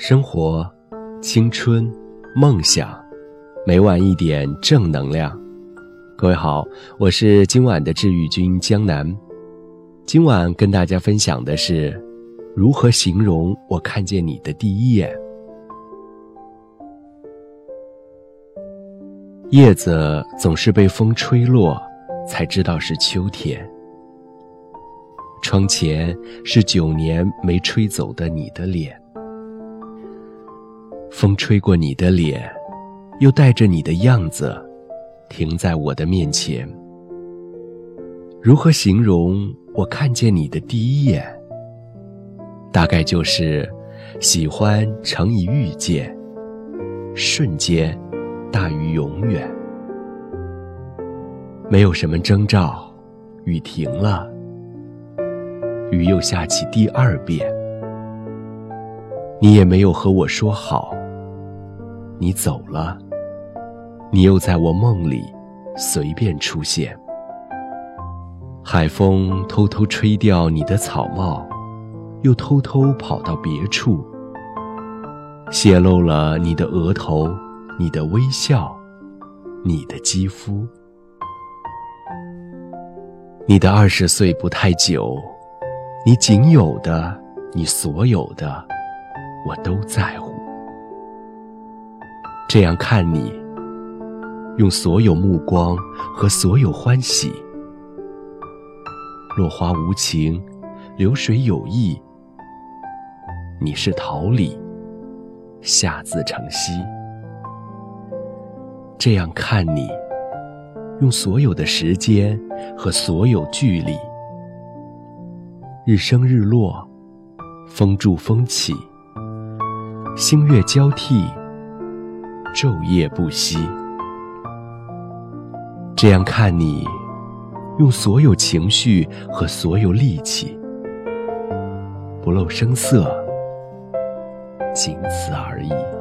生活、青春、梦想，每晚一点正能量。各位好，我是今晚的治愈君江南。今晚跟大家分享的是，如何形容我看见你的第一眼。叶子总是被风吹落，才知道是秋天。窗前是九年没吹走的你的脸。风吹过你的脸，又带着你的样子，停在我的面前。如何形容我看见你的第一眼？大概就是喜欢乘以遇见，瞬间大于永远。没有什么征兆，雨停了，雨又下起第二遍。你也没有和我说好。你走了，你又在我梦里随便出现。海风偷偷吹掉你的草帽，又偷偷跑到别处，泄露了你的额头、你的微笑、你的肌肤。你的二十岁不太久，你仅有的、你所有的，我都在乎。这样看你，用所有目光和所有欢喜。落花无情，流水有意。你是桃李，下自成蹊。这样看你，用所有的时间和所有距离。日升日落，风住风起，星月交替。昼夜不息，这样看你，用所有情绪和所有力气，不露声色，仅此而已。